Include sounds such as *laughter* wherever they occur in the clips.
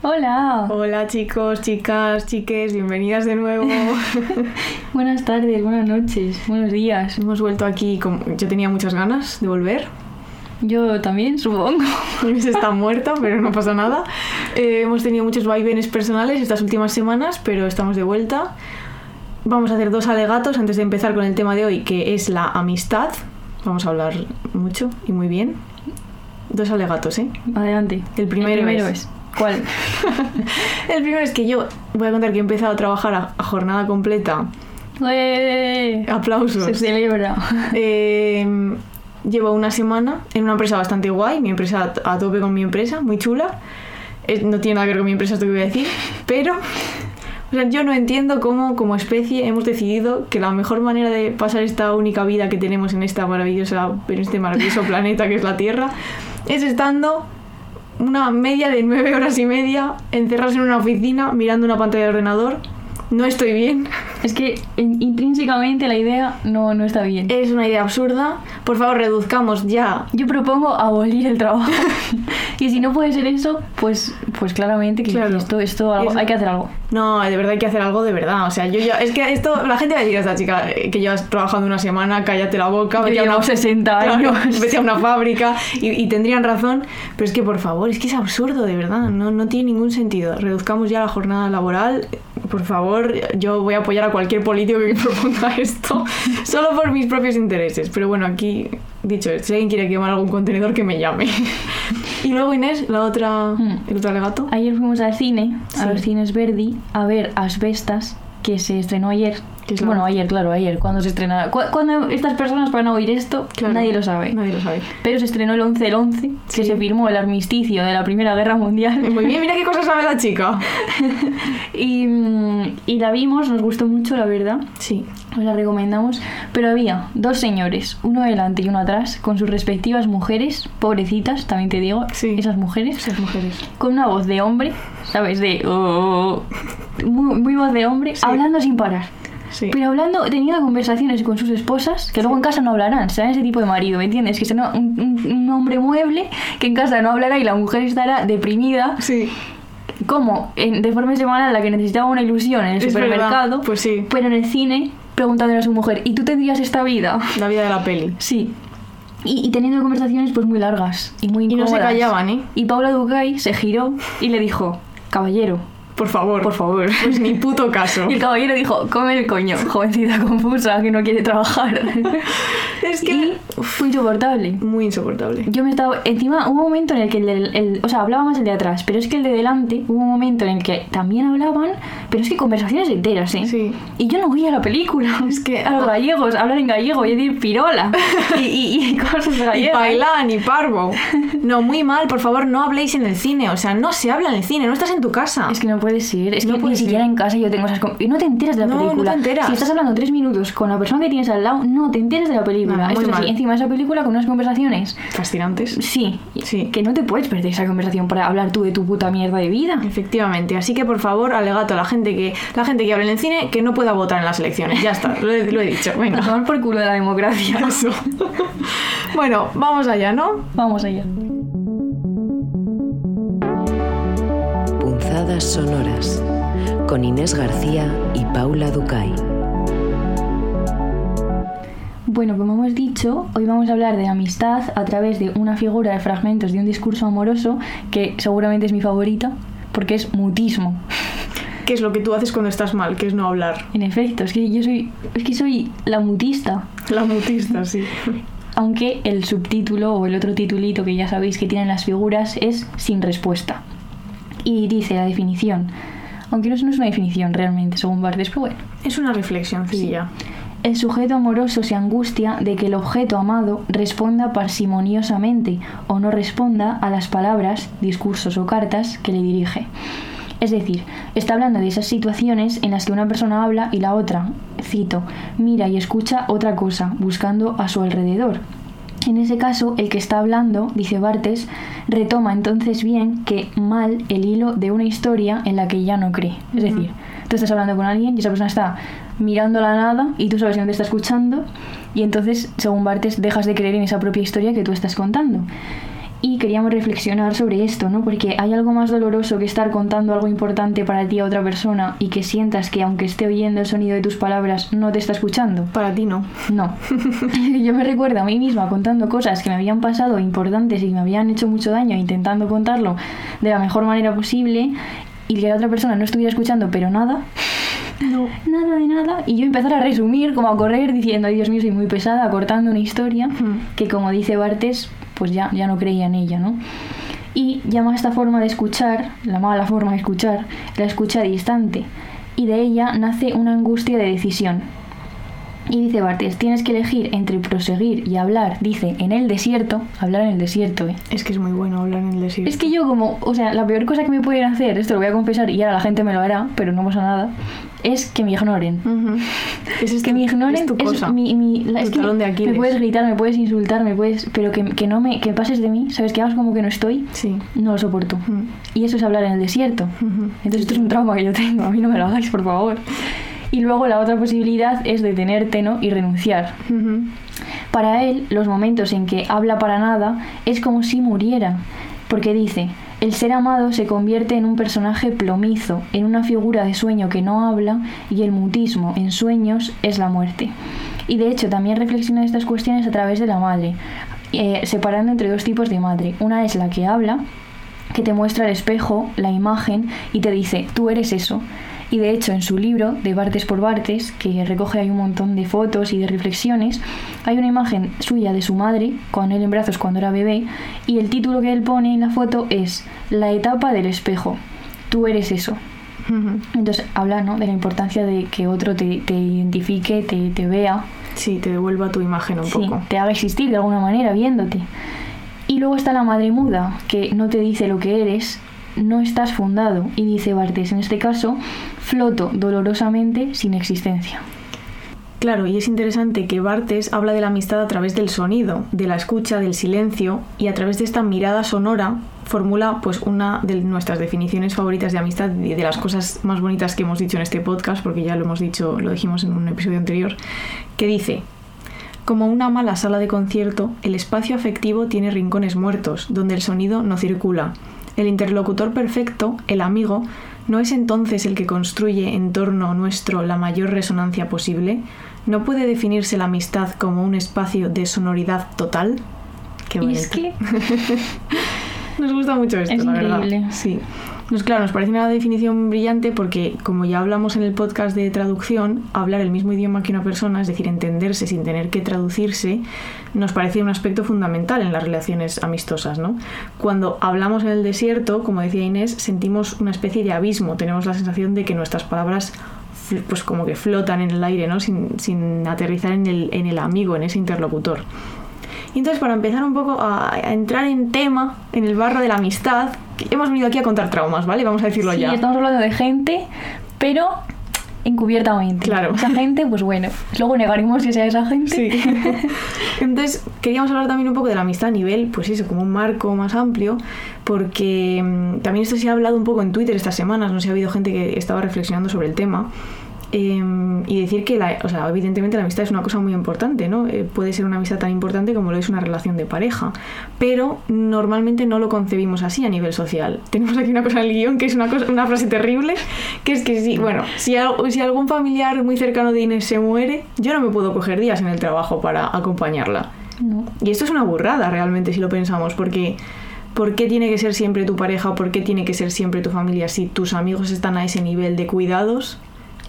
Hola. Hola chicos, chicas, chiques, bienvenidas de nuevo. *laughs* buenas tardes, buenas noches, buenos días. Hemos vuelto aquí, como... yo tenía muchas ganas de volver. Yo también, supongo. Inés está *laughs* muerta, pero no pasa nada. Eh, hemos tenido muchos vaivenes personales estas últimas semanas, pero estamos de vuelta. Vamos a hacer dos alegatos antes de empezar con el tema de hoy, que es la amistad. Vamos a hablar mucho y muy bien. Dos alegatos, ¿eh? Adelante. El primero, es... ¿Cuál? *laughs* el primero es que yo voy a contar que he empezado a trabajar a, jornada completa. ¡Eh! Aplausos. Se celebra. *laughs* Eh, llevo una semana en una empresa bastante guay, mi empresa a tope con mi empresa, muy chula. no tiene nada que ver con mi empresa esto que voy a decir, pero o sea, yo no entiendo cómo como especie hemos decidido que la mejor manera de pasar esta única vida que tenemos en esta maravillosa en este maravilloso planeta que es la Tierra es estando una media de nueve horas y media encerrarse en una oficina mirando una pantalla de ordenador no estoy bien. Es que intrínsecamente la idea no, no está bien. Es una idea absurda. Por favor, reduzcamos ya. Yo propongo abolir el trabajo. *laughs* y si no puede ser eso, pues, pues claramente que esto, esto hay que hacer algo. No, de verdad hay que hacer algo de verdad. O sea, yo ya. Es que esto. La gente va a decir a esta chica que llevas trabajando una semana, cállate la boca. Vete a una, 60 *laughs* años. vete a una fábrica. Y, y, tendrían razón. Pero es que, por favor, es que es absurdo, de verdad. No, no tiene ningún sentido. Reduzcamos ya la jornada laboral. Por favor yo voy a apoyar a cualquier político que *laughs* proponga esto, solo por mis propios intereses. Pero bueno, aquí, dicho, si alguien quiere quemar algún contenedor, que me llame. *laughs* y luego Inés, la otra, hmm. el otro alegato. Ayer fuimos al cine, a los cines Verdi, a ver Asbestas, que se estrenó ayer bueno, ayer, claro, ayer, cuando se estrena. cuando estas personas van a oír esto, nadie lo sabe. Nadie lo sabe. Pero se estrenó el 11 el 11, que se firmó el armisticio de la Primera Guerra Mundial. Muy bien, mira qué cosas sabe la chica. *laughs* y, y la vimos, nos gustó mucho, la verdad. Sí. Os la recomendamos. Pero había dos señores, uno delante y uno atrás, con sus respectivas mujeres, pobrecitas, también te digo, sí. esas mujeres. Esas mujeres. Con una voz de hombre, ¿sabes? De. Oh, oh, oh". muy, voz de hombre, hablando sin parar. Pero hablando, teniendo conversaciones con sus esposas, que luego en casa no hablarán, será ese tipo de marido, ¿me entiendes? Que será un, un, hombre mueble que en casa no hablará y la mujer estará deprimida. Sí. Como en, de forma semanal la que necesitaba una ilusión en el supermercado, pues sí. pero en el cine preguntándole a su mujer, ¿y tú tendrías esta vida? La vida de la peli. Sí. Y, teniendo conversaciones pues muy largas y muy incómodas. Y no se callaban, ¿eh? Y Paula Ducay se giró y le dijo, caballero, por favor. Por favor. Pues ni puto caso. *laughs* Y el caballero dijo, come el coño, jovencita confusa que no quiere trabajar. *laughs* es que... fue insoportable. Muy insoportable. Yo me estaba... Encima hubo un momento en el que el, O sea, hablaba más el de atrás, pero es que el de delante hubo un momento en el que también hablaban, pero es que conversaciones enteras, ¿eh? Sí. Y yo no oía la película. *laughs* Es que... A los gallegos, hablar en gallego y decir pirola. y, y, y cosas gallegas. Y bailar, y parvo. No, muy mal, por favor, no habléis en el cine. O sea, no se habla en el cine, no estás en tu casa. Es que no puede ser. Es que ni siquiera en casa yo tengo esas... Y no te enteras de la película. No te enteras. Si estás hablando tres minutos con la persona que tienes al lado, no te enteras de la película. Esto sí, encima de esa película con unas conversaciones... Fascinantes. Sí, sí. Que no te puedes perder esa conversación para hablar tú de tu puta mierda de vida. Efectivamente. Así que, por favor, alegato a la gente que la gente que habla en el cine que no pueda votar en las elecciones. Ya está, lo he, dicho. Venga. A por culo de la democracia. Eso. *laughs* bueno, vamos allá, ¿no? Vamos allá. Punzadas sonoras con Inés García y Paula Ducay. Bueno, como hemos dicho, hoy vamos a hablar de amistad a través de una figura de fragmentos de un discurso amoroso que seguramente es mi favorita porque es mutismo. ¿Qué es lo que tú haces cuando estás mal? Que es no hablar. En efecto, es que yo soy es que soy la mutista. La mutista, sí. Aunque el subtítulo o el otro titulito que ya sabéis que tienen las figuras es sin respuesta. Y dice la definición, aunque no es una definición realmente, según Barthes, pero bueno. Es una reflexión sencilla. El sujeto amoroso se angustia de que el objeto amado responda parsimoniosamente o no responda a las palabras, discursos o cartas que le dirige. Es decir, está hablando de esas situaciones en las que una persona habla y la otra, cito, mira y escucha otra cosa, buscando a su alrededor, en ese caso, el que está hablando, dice Bartes, retoma entonces bien que mal el hilo de una historia en la que ya no cree. Es decir, tú estás hablando con alguien y esa persona está mirando la nada y tú sabes que no te está escuchando y entonces, según Bartes, dejas de creer en esa propia historia que tú estás contando. Y queríamos reflexionar sobre esto, ¿no? Porque hay algo más doloroso que estar contando algo importante para ti a otra persona y que sientas que aunque esté oyendo el sonido de tus palabras no te está escuchando. Para ti no. No. *laughs* *laughs* Yo me recuerdo a mí misma contando cosas que me habían pasado importantes y me habían hecho mucho daño intentando contarlo de la mejor manera posible y que la otra persona no estuviera escuchando, pero nada. *laughs* No. Nada de nada. Y yo empezar a resumir, como a correr, diciendo, ay Dios mío, soy muy pesada, cortando una historia que, como dice Bartes, pues ya, ya no creía en ella, ¿no? Y llama esta forma de escuchar, la mala forma de escuchar, la escucha distante. Y de ella nace una angustia de decisión. Y dice Bartes, tienes que elegir entre proseguir y hablar, dice, en el desierto, hablar en el desierto, ¿eh? Es que es muy bueno hablar en el desierto. Es que yo como, o sea, la peor cosa que me pueden hacer, esto lo voy a confesar y ahora la gente me lo hará, pero no pasa nada, es que me ignoren. Ujú. Ese *laughs* es que tu- me ignoren es tu cosa. mi, mi- la- Tu es que talón de Aquiles. me puedes gritar, me puedes insultar, me puedes, pero que, que no me, que pases de mí, sabes que hagas como que no estoy, Sí. no lo soporto. Ujú. Y eso es hablar en el desierto. Ujú. Entonces esto es un trauma que yo tengo, a mí no me lo hagáis, por favor. Y luego la otra posibilidad es detenerte, ¿no? Y renunciar. Para él, los momentos en que habla para nada es como si muriera, porque dice, el ser amado se convierte en un personaje plomizo, en una figura de sueño que no habla, y el mutismo en sueños es la muerte. Y de hecho también reflexiona estas cuestiones a través de la madre, eh, separando entre dos tipos de madre. Una es la que habla, que te muestra el espejo, la imagen, y te dice, tú eres eso. Y de hecho, en su libro, de Bartes por Bartes, que recoge ahí un montón de fotos y de reflexiones, hay una imagen suya de su madre, con él en brazos cuando era bebé, y el título que él pone en la foto es La etapa del espejo. Tú eres eso. Entonces habla ¿no? de la importancia de que otro te, te identifique, te, te vea, Sí, te devuelva tu imagen un sí, poco. te haga existir de alguna manera viéndote. Y luego está la madre muda, que no te dice lo que eres, no estás fundado. Y dice Bartes, en este caso, floto dolorosamente sin existencia. Claro, y es interesante que Bartes habla de la amistad a través del sonido, de la escucha, del silencio, y a través de esta mirada sonora formula pues una de nuestras definiciones favoritas de amistad y de las cosas más bonitas que hemos dicho en este podcast, porque ya lo hemos dicho, lo dijimos en un episodio anterior, que dice, como una mala sala de concierto, el espacio afectivo tiene rincones muertos, donde el sonido no circula. El interlocutor perfecto, el amigo, ¿no es entonces el que construye en torno nuestro la mayor resonancia posible? ¿No puede definirse la amistad como un espacio de sonoridad total? Qué Y bonito. es que *laughs* Nos gusta mucho esto, Es la verdad. increíble. Sí. Pues claro, nos parece una definición brillante porque, como ya hablamos en el podcast de traducción, hablar el mismo idioma que una persona, es decir, entenderse sin tener que traducirse, nos parece un aspecto fundamental en las relaciones amistosas, ¿no? Cuando hablamos en el desierto, como decía Inés, sentimos una especie de abismo, tenemos la sensación de que nuestras palabras pues como que flotan en el aire, ¿no? Sin, sin aterrizar en el, en el amigo, en ese interlocutor. Y entonces, para empezar un poco a, a entrar en tema, en el barro de la amistad, hemos venido aquí a contar traumas, ¿vale? Vamos a decirlo sí, ya. estamos hablando de gente, pero encubiertamente. Claro. Esa gente, pues bueno, luego negaremos que sea esa gente. Sí. *laughs* Entonces, queríamos hablar también un poco de la amistad a nivel, pues eso, como un marco más amplio, porque mm, también esto se ha hablado un poco en Twitter estas semanas, no sé, ha habido gente que estaba reflexionando sobre el tema. Eh, y decir que, la, o sea, evidentemente la amistad es una cosa muy importante, ¿no? Eh, puede ser una amistad tan importante como lo es una relación de pareja, pero normalmente no lo concebimos así a nivel social. *laughs* Tenemos aquí una cosa en el guion que es una, cosa, una frase terrible, que es que si, bueno, si, si algún familiar muy cercano de Inés se muere, yo no me puedo coger días en el trabajo para acompañarla. No. Y esto es una burrada realmente si lo pensamos, porque ¿por qué tiene que ser siempre tu pareja? ¿Por qué tiene que ser siempre tu familia si tus amigos están a ese nivel de cuidados?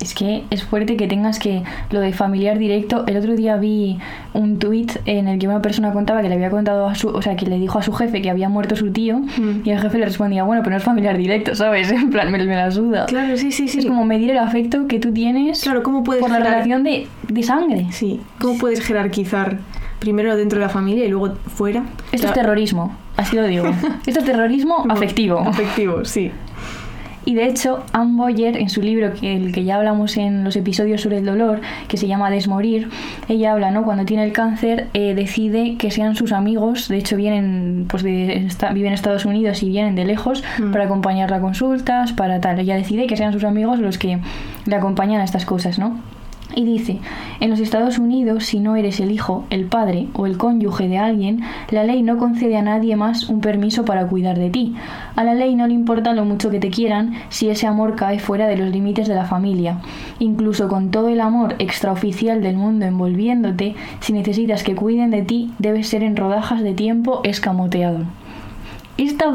Es que es fuerte que tengas que lo de familiar directo. El otro día vi un tuit en el que una persona contaba que le había contado a su, o sea, que le dijo a su jefe que había muerto su tío Mm. y el jefe le respondía, bueno, pero no es familiar directo, ¿sabes? *laughs* En plan, me, me la suda. Claro, sí, sí, sí. Es como medir el afecto que tú tienes Claro, ¿cómo puedes por la relación de, de sangre. Sí, ¿cómo puedes jerarquizar primero dentro de la familia y luego fuera? Esto es terrorismo, así lo digo. *laughs* Esto es terrorismo afectivo. Afectivo, sí. Y de hecho, Anne Boyer, en su libro, que el que ya hablamos en los episodios sobre el dolor, que se llama Desmorir, ella habla, ¿no? Cuando tiene el cáncer, eh, decide que sean sus amigos, de hecho vienen, pues de, viven en Estados Unidos y vienen de lejos Mm. para acompañarla a consultas, para tal. Ella decide que sean sus amigos los que le acompañan a estas cosas, ¿no? Y dice, en los Estados Unidos, si no eres el hijo, el padre o el cónyuge de alguien, la ley no concede a nadie más un permiso para cuidar de ti. A la ley no le importa lo mucho que te quieran si ese amor cae fuera de los límites de la familia. Incluso con todo el amor extraoficial del mundo envolviéndote, si necesitas que cuiden de ti, debes ser en rodajas de tiempo escamoteado. Esta,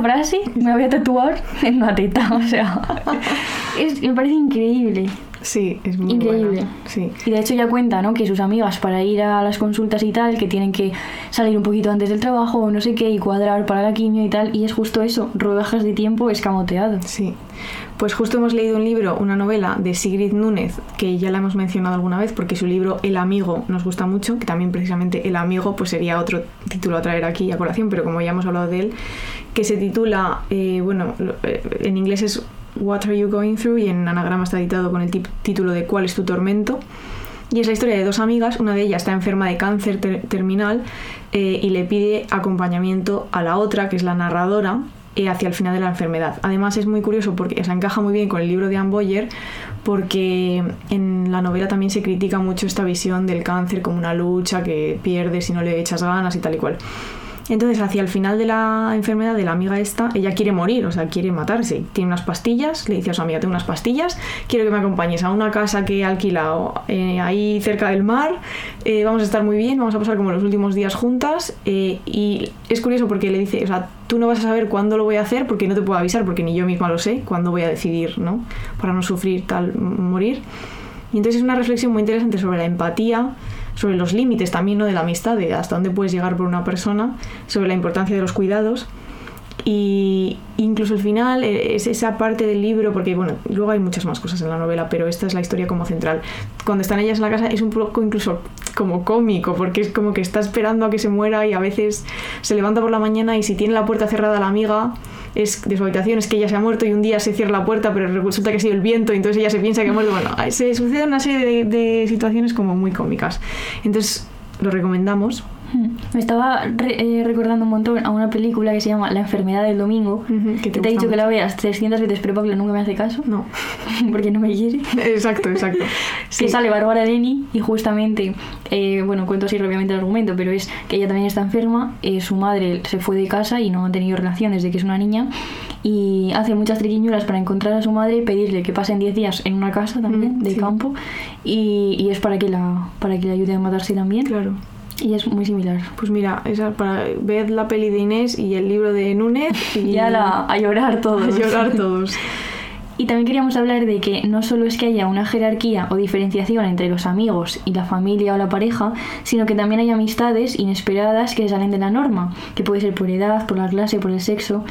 frase me voy a tatuar en una teta, *laughs* o sea, me parece increíble. Sí, es muy Increíble. buena. Sí. Y de hecho ya cuenta, ¿no? Que sus amigas para ir a las consultas y tal, que tienen que salir un poquito antes del trabajo o no sé qué y cuadrar para la quimio y tal. Y es justo eso, rodajas de tiempo escamoteado. Sí, pues justo hemos leído un libro, una novela de Sigrid Núñez, que ya la hemos mencionado alguna vez porque su libro El amigo nos gusta mucho, que también precisamente El amigo pues sería otro título a traer aquí a colación, pero como ya hemos hablado de él, que se titula, eh, bueno, eh, en inglés es What Are You Going Through y en anagrama está editado con el título de ¿Cuál es tu tormento? Y es la historia de dos amigas, una de ellas está enferma de cáncer ter- terminal eh, y le pide acompañamiento a la otra, que es la narradora, eh, hacia el final de la enfermedad. Además es muy curioso porque o sea, encaja muy bien con el libro de Anne Boyer porque en la novela también se critica mucho esta visión del cáncer como una lucha que pierdes si no le echas ganas y tal y cual. Entonces, hacia el final de la enfermedad de la amiga esta, ella quiere morir, o sea, quiere matarse. Tiene unas pastillas, le dice a su amiga, tengo unas pastillas, quiero que me acompañes a una casa que he alquilado eh, ahí cerca del mar, eh, vamos a estar muy bien, vamos a pasar como los últimos días juntas. eh, y es curioso porque le dice, o sea, tú no vas a saber cuándo lo voy a hacer porque no te puedo avisar, porque ni yo misma lo sé, cuándo voy a decidir, ¿no? Para no sufrir tal, morir. Y entonces es una reflexión muy interesante sobre la empatía, sobre los límites también ¿no? de la amistad, de hasta dónde puedes llegar por una persona, sobre la importancia de los cuidados. Y incluso el final eh, es esa parte del libro, porque bueno, luego hay muchas más cosas en la novela, pero esta es la historia como central. Cuando están ellas en la casa es un poco incluso como cómico, porque es como que está esperando a que se muera y a veces se levanta por la mañana y si tiene la puerta cerrada la amiga es de su habitación es que ella se ha muerto y un día se cierra la puerta, pero resulta que ha sido el viento entonces ella se piensa que ha muerto. Bueno, se sucede una serie de, de situaciones como muy cómicas. Entonces lo recomendamos. Me estaba re- eh, recordando un montón a una película que se llama La enfermedad del domingo. Ujú, que que te te he dicho que la veas 300 veces, pero Pablo nunca me hace caso. No. *laughs* porque no me quiere. Exacto, exacto. *laughs* que sale Bárbara Leni y justamente, eh, bueno, cuento así rápidamente el argumento, pero es que ella también está enferma, eh, su madre se fue de casa y no ha tenido relación desde que es una niña y hace muchas triquiñuelas para encontrar a su madre y pedirle que pasen 10 días en una casa también, Mm, de sí. campo, y, y es para que, la, para que le ayude a matarse también. Claro. Y es muy similar. Pues mira, esa para ver la peli de Inés y el libro de Núñez *laughs* y Y a, la- a llorar *laughs* todos. a llorar todos. *laughs* Y también queríamos hablar de que no solo es que haya una jerarquía o diferenciación entre los amigos y la familia o la pareja, sino que también hay amistades inesperadas que salen de la norma, que puede ser por edad, por la clase, por el sexo.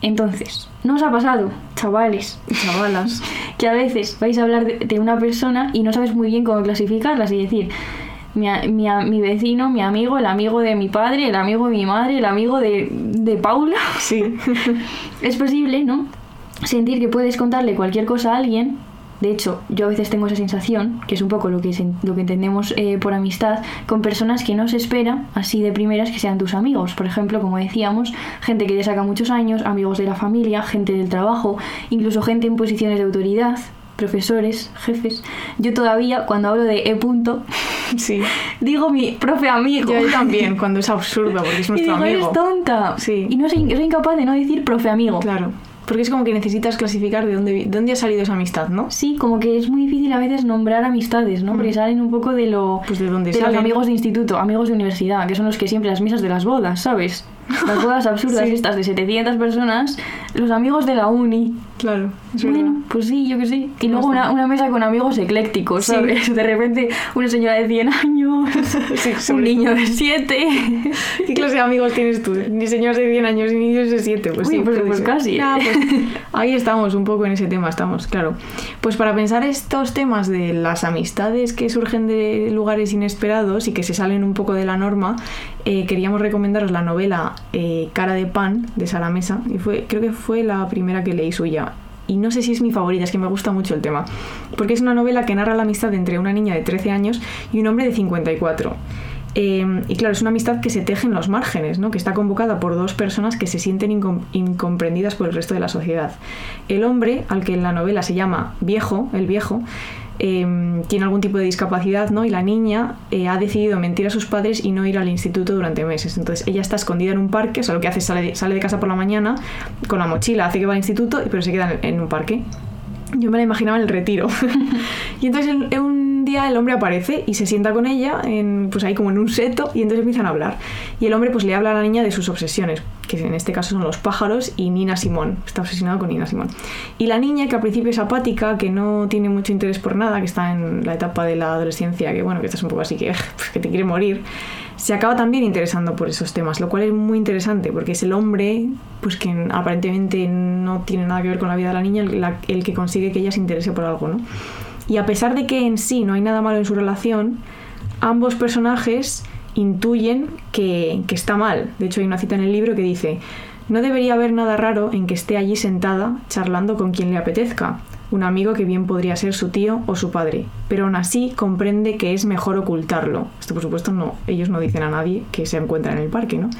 Entonces, ¿no os ha pasado, chavales, chavalas. que a veces vais a hablar de, de una persona y no sabes muy bien cómo clasificarlas y decir, mi, mi, mi vecino, mi amigo, el amigo de mi padre, el amigo de mi madre, el amigo de, de Paula? *laughs* Sí. Es posible, ¿no? Sentir que puedes contarle cualquier cosa a alguien. De hecho, yo a veces tengo esa sensación, que es un poco lo que, se- lo que entendemos eh, por amistad, con personas que no se espera, así de primeras, que sean tus amigos. Por ejemplo, como decíamos, gente que te saca muchos años, amigos de la familia, gente del trabajo, incluso gente en posiciones de autoridad, profesores, jefes. Yo todavía, cuando hablo de E punto, *laughs* Sí. digo mi profe amigo. Yo, yo también, cuando es absurdo, *laughs* porque es Y nuestro digo, amigo. eres tonta. Sí. Y no soy, soy incapaz de no decir profe amigo. Claro. Porque es como que necesitas clasificar de dónde, de dónde ha salido esa amistad, ¿no? Sí, como que es muy difícil a veces nombrar amistades, ¿no? Porque salen un poco de lo Pues de dónde de los salen. amigos de instituto, amigos de universidad, que son los que siempre las mesas de las bodas, ¿sabes? Las bodas *laughs* absurdas Sí. estas de 700 personas, los amigos de la uni. Claro. Bueno, pues sí, yo que sí. Y luego una, una mesa con amigos eclécticos, Sí. ¿sabes? De repente una señora de 100 años, *laughs* Sí, un niño de 7. *laughs* ¿Qué clase de amigos tienes tú? Ni señores de 100 años ni niños de 7. Pues Uy, sí, pues- pues casi. Nah, pues *laughs* ahí estamos, un poco en ese tema estamos, claro. Pues para pensar estos temas de las amistades que surgen de lugares inesperados y que se salen un poco de la norma, eh, queríamos recomendaros la novela eh, Cara de Pan de Sara Mesa. Y fue, creo que fue la primera que leí suya. Y no sé si es mi favorita, es que me gusta mucho el tema. Porque es una novela que narra la amistad entre una niña de 13 años y un hombre de 54. Eh, y claro, es una amistad que se teje en los márgenes, ¿no? que está convocada por dos personas que se sienten incom- incomprendidas por el resto de la sociedad. El hombre, al que en la novela se llama viejo, el viejo, eh, tiene algún tipo de discapacidad, ¿no? Y la niña eh, ha decidido mentir a sus padres y no ir al instituto durante meses. Entonces ella está escondida en un parque, o sea, lo que hace es sale de, sale de casa por la mañana con la mochila, hace que va al instituto, pero se queda en, en un parque. Yo me la imaginaba en el retiro. *laughs* y entonces el- un el hombre aparece y se sienta con ella, en, pues ahí como en un seto, y entonces empiezan a hablar. Y el hombre pues le habla a la niña de sus obsesiones, que en este caso son los pájaros y Nina Simón. Está obsesionado con Nina Simón. Y la niña, que al principio es apática, que no tiene mucho interés por nada, que está en la etapa de la adolescencia, que bueno, que estás un poco así que, pues, que te quiere morir, se acaba también interesando por esos temas, lo cual es muy interesante porque es el hombre, pues que aparentemente no tiene nada que ver con la vida de la niña, el, el que consigue que ella se interese por algo, ¿no? Y a pesar de que en sí no hay nada malo en su relación, ambos personajes intuyen que, que está mal. De hecho, hay una cita en el libro que dice, no debería haber nada raro en que esté allí sentada charlando con quien le apetezca, un amigo que bien podría ser su tío o su padre, pero aún así comprende que es mejor ocultarlo. Esto, por supuesto, no, ellos no dicen a nadie que se encuentran en el parque, ¿no?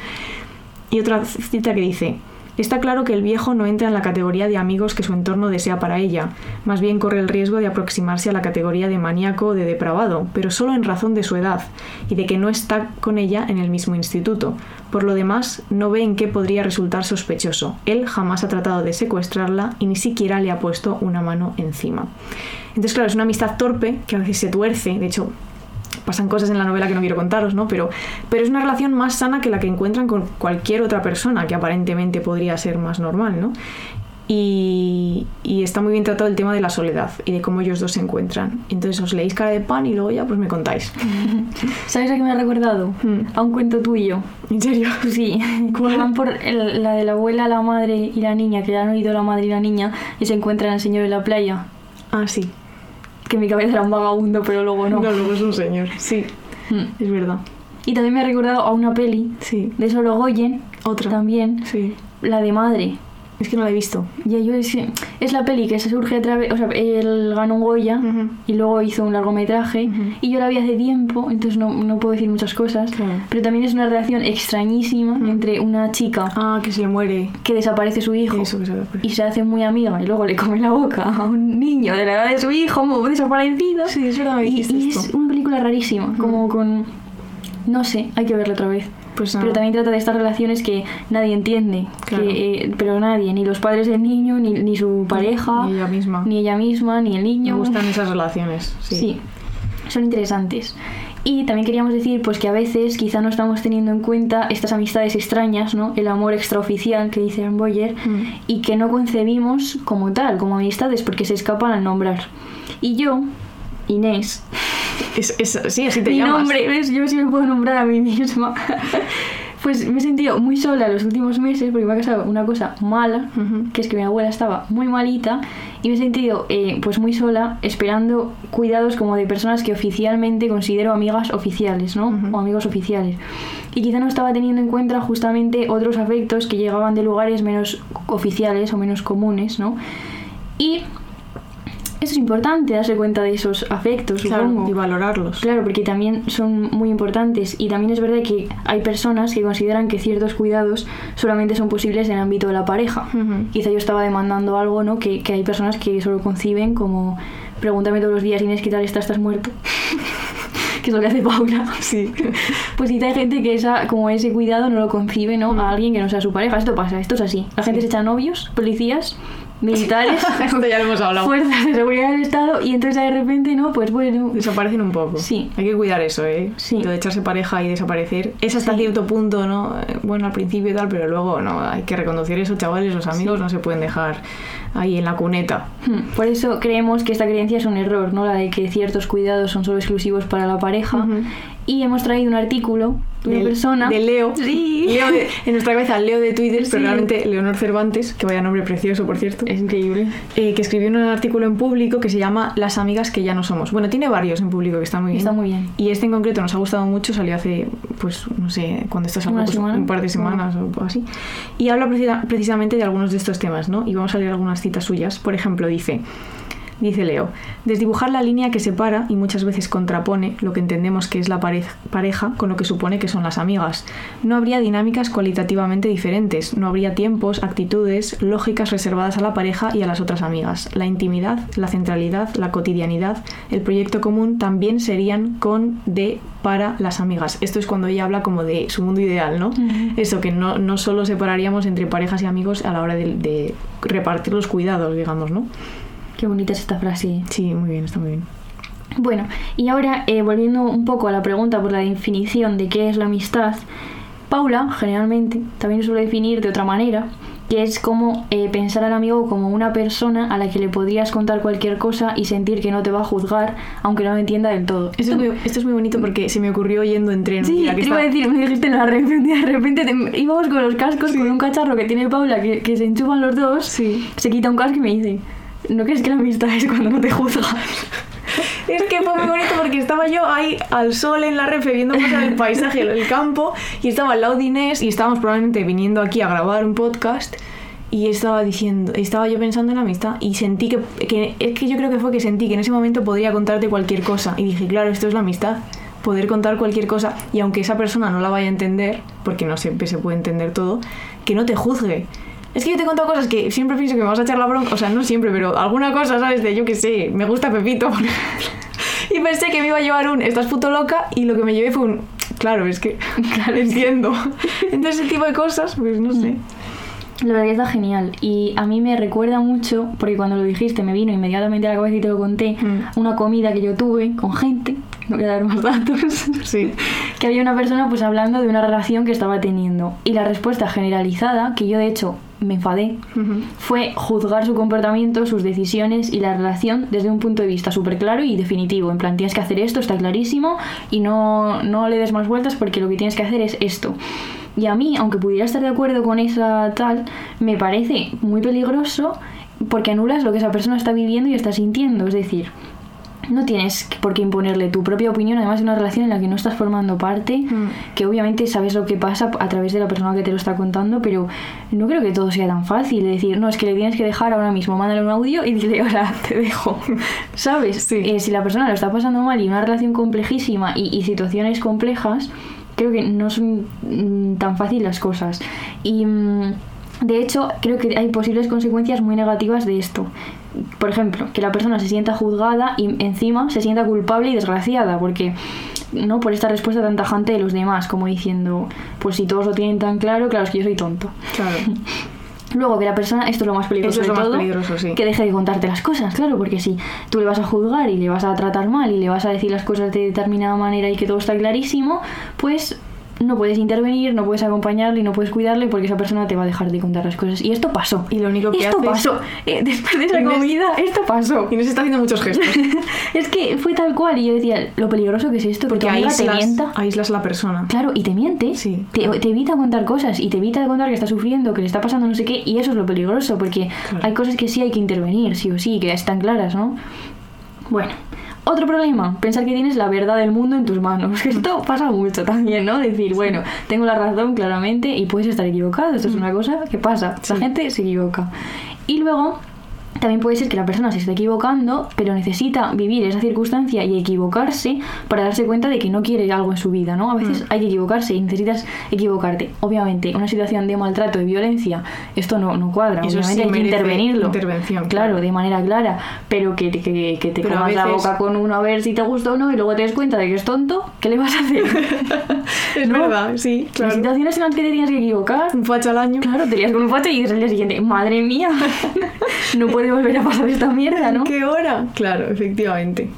Y otra cita que dice, está claro que el viejo no entra en la categoría de amigos que su entorno desea para ella, más bien corre el riesgo de aproximarse a la categoría de maníaco o de depravado, pero solo en razón de su edad y de que no está con ella en el mismo instituto. Por lo demás, no ve en qué podría resultar sospechoso. Él jamás ha tratado de secuestrarla y ni siquiera le ha puesto una mano encima. Entonces, claro, es una amistad torpe que a veces se tuerce, de hecho, pasan cosas en la novela que no quiero contaros, ¿no? Pero, pero es una relación más sana que la que encuentran con cualquier otra persona que aparentemente podría ser más normal, ¿no? Y, y está muy bien tratado el tema de la soledad y de cómo ellos dos se encuentran. Entonces os leéis cara de pan y luego ya pues me contáis. *laughs* ¿Sabes a qué me ha recordado? Mm. A un cuento tuyo. ¿En serio? Sí, *laughs* ¿Cuál? van por el- la de la abuela, la madre y la niña, que ya han oído la madre y la niña, y se encuentran al señor en la playa. Ah, sí. Que en mi cabeza era un vagabundo, pero luego no. No, luego es un señor. Sí, Mm. es verdad. Y también me ha recordado a una peli Sí. de Sorogoyen, Otra. también, Sí. la de madre. Es que no la he visto. Y yo es, es la peli que se surge a través, o sea, él ganó un Goya y luego hizo un largometraje y yo la vi hace tiempo, entonces no, no puedo decir muchas cosas, Claro. pero también es una relación extrañísima entre una chica Ah, que se muere. que desaparece su hijo Eso que se y se hace muy amiga y luego le come la boca a un niño de la edad de su hijo muy desaparecido. Sí, es verdad, me y, y es una película rarísima, como con... No sé, hay que verla otra vez. Pues Pero también trata de estas relaciones que nadie entiende, Claro. que, eh, pero nadie, ni los padres del niño, ni, ni su pareja, Ni ella misma. ni ella misma, ni el niño. Me gustan esas relaciones. Sí. Sí, son interesantes. Y también queríamos decir pues que a veces quizá no estamos teniendo en cuenta estas amistades extrañas, ¿no? El amor extraoficial que dice Anne Boyer Mm. y que no concebimos como tal, como amistades, porque se escapan al nombrar. Y yo, Inés, Es, es- sí, así te mi llamas. nombre, ¿ves? Yo sí me puedo nombrar a mí misma. *laughs* pues me he sentido muy sola los últimos meses porque me ha pasado una cosa mala, que es que mi abuela estaba muy malita y me he sentido eh, pues muy sola esperando cuidados como de personas que oficialmente considero amigas oficiales, ¿no? O amigos oficiales. Y quizá no estaba teniendo en cuenta justamente otros afectos que llegaban de lugares menos oficiales o menos comunes, ¿no? Y eso es importante, darse cuenta de esos afectos, Claro, supongo. y valorarlos. Claro, porque también son muy importantes y también es verdad que hay personas que consideran que ciertos cuidados solamente son posibles en el ámbito de la pareja. Ujú. Quizá yo estaba demandando algo, ¿no? Que, que hay personas que solo conciben como pregúntame todos los días, Inés, ¿qué tal estás? ¿Estás muerto? *laughs* que es lo que hace Paula. Sí. *laughs* Pues quizá hay gente que esa, como ese cuidado no lo concibe, ¿no? A alguien que no sea su pareja. Esto pasa, esto es así. La gente se echa novios, policías, militares, *laughs* Esto ya lo hemos hablado. fuerzas de seguridad del Estado y entonces de repente, ¿no? Pues bueno, Desaparecen un poco. Sí. Hay que cuidar eso, ¿eh? Sí. Lo de echarse pareja y desaparecer. Es hasta Sí. cierto punto, ¿no? Bueno, al principio y tal, pero luego no. Hay que reconocer eso, chavales. Los amigos no se pueden dejar ahí en la cuneta. Hmm, Por eso creemos que esta creencia es un error, ¿no? La de que ciertos cuidados son solo exclusivos para la pareja. Ujú. Y hemos traído un artículo de una persona. De Leo. *laughs* Sí. Leo de- *laughs* en nuestra cabeza, Leo de Twitter, Sí. pero realmente Leonor Cervantes, que vaya nombre precioso, por cierto. Es increíble. eh, que escribió un artículo en público que se llama Las amigas que ya no somos. Bueno, tiene varios en público que están muy bien. Está muy bien. Y este en concreto nos ha gustado mucho, salió hace, pues, no sé, cuando salió, ¿Una pues, un par de semanas o algo así. Y habla precisa- precisamente de algunos de estos temas, ¿no? Y vamos a leer algunas citas suyas. Por ejemplo, dice... Dice Leo, desdibujar la línea que separa y muchas veces contrapone lo que entendemos que es la pare- pareja con lo que supone que son las amigas. No habría dinámicas cualitativamente diferentes, no habría tiempos, actitudes, lógicas reservadas a la pareja y a las otras amigas. La intimidad, la centralidad, la cotidianidad, el proyecto común también serían con, de, para las amigas. Esto es cuando ella habla como de su mundo ideal, ¿no? Eso, que no, no solo separaríamos entre parejas y amigos a la hora de, de repartir los cuidados, digamos, ¿no? Qué bonita es esta frase. Sí, muy bien, está muy bien. Bueno, y ahora eh, volviendo un poco a la pregunta por la definición de qué es la amistad, Paula generalmente también suele definir de otra manera, que es como eh, pensar al amigo como una persona a la que le podrías contar cualquier cosa y sentir que no te va a juzgar, aunque no lo entienda del todo. Esto es, muy, esto es muy bonito porque se me ocurrió yendo en tren. Sí, te que iba a decir, me dijiste en la repente, *laughs* de repente te- íbamos con los cascos, con un cacharro que tiene Paula, que, que se enchufan los dos, Sí. se quita un casco y me dice, ¿no crees que la amistad es cuando no te juzgas? Es que fue muy bonito porque estaba yo ahí al sol en la refe viendo pasar el paisaje, el campo, y estaba al lado de Inés y estábamos probablemente viniendo aquí a grabar un podcast y estaba diciendo, estaba yo pensando en la amistad y sentí que, que es que yo creo que fue que sentí que en ese momento podría contarte cualquier cosa y dije, claro, esto es la amistad, poder contar cualquier cosa y aunque esa persona no la vaya a entender, porque no siempre se puede entender todo, que no te juzgue. Es que yo te he contado cosas que siempre pienso que me vas a echar la bronca, o sea, no siempre, pero alguna cosa, ¿sabes? De yo que sé, me gusta Pepito. *laughs* Y pensé que me iba a llevar un estás puto loca y lo que me llevé fue un claro, es que *laughs* claro, entiendo. *laughs* Entonces ese tipo de cosas, pues no sé. La verdad que está genial y a mí me recuerda mucho, porque cuando lo dijiste me vino inmediatamente a la cabeza y te lo conté, Mm. una comida que yo tuve con gente, no voy a dar más datos, Sí. Que había una persona pues hablando de una relación que estaba teniendo y la respuesta generalizada, que yo de hecho me enfadé, fue juzgar su comportamiento, sus decisiones y la relación desde un punto de vista súper claro y definitivo. En plan, tienes que hacer esto, está clarísimo y no, no le des más vueltas porque lo que tienes que hacer es esto. Y a mí, aunque pudiera estar de acuerdo con esa tal, me parece muy peligroso porque anulas lo que esa persona está viviendo y está sintiendo. Es decir, no tienes por qué imponerle tu propia opinión, además de una relación en la que no estás formando parte, Mm. que obviamente sabes lo que pasa a través de la persona que te lo está contando, pero no creo que todo sea tan fácil. de decir, no, es que le tienes que dejar ahora mismo, mándale un audio y dile, hola, te dejo. *laughs* ¿Sabes? Sí. Eh, si la persona lo está pasando mal y una relación complejísima y, y situaciones complejas, creo que no son mm, tan fáciles las cosas. Y. mm, de hecho, creo que hay posibles consecuencias muy negativas de esto. Por ejemplo, que la persona se sienta juzgada y encima se sienta culpable y desgraciada, porque no por esta respuesta tan tajante de los demás, como diciendo, pues si todos lo tienen tan claro, claro es que yo soy tonto. Claro. *laughs* Luego que la persona, esto es lo más peligroso Eso es lo de más todo, peligroso, sí. que deje de contarte las cosas, claro, porque si tú le vas a juzgar y le vas a tratar mal y le vas a decir las cosas de determinada manera y que todo está clarísimo, pues no puedes intervenir, no puedes acompañarle y no puedes cuidarle porque esa persona te va a dejar de contar las cosas. Y esto pasó. Y lo único que esto haces- pasó. Eh, después de esa Inés- comida, esto pasó. Inés está haciendo muchos gestos. *laughs* es que fue tal cual y yo decía, lo peligroso que es esto, porque amiga te mienta. aíslas a la persona. Claro, y te miente. Sí, te, te evita contar cosas y te evita contar que está sufriendo, que le está pasando no sé qué, y eso es lo peligroso, porque Claro. hay cosas que sí hay que intervenir, sí o sí, que están claras, ¿no? Bueno, otro problema, pensar que tienes la verdad del mundo en tus manos. *laughs* Esto pasa mucho también, ¿no? Decir, bueno, tengo la razón claramente y puedes estar equivocado. Esto es una cosa que pasa. La gente se equivoca. Y luego, también puede ser que la persona se esté equivocando, pero necesita vivir esa circunstancia y equivocarse para darse cuenta de que no quiere algo en su vida, ¿no? A veces hay que equivocarse y necesitas equivocarte. Obviamente, una situación de maltrato, de violencia, esto no, no cuadra. Eso Obviamente sí hay que intervenirlo. intervención, Claro, claro. de manera clara. Pero que, que, que te comas la boca con uno a ver si te gusta o no y luego te des cuenta de que es tonto, ¿qué le vas a hacer? *laughs* Es ¿No? verdad, sí, Las claro. situaciones en las que te tienes que equivocar, Un facho al año. Claro, te lías con un facho y dices al día siguiente, madre mía, *laughs* *laughs* no puede volver a pasar esta mierda, ¿no? ¿Qué hora? Claro, efectivamente.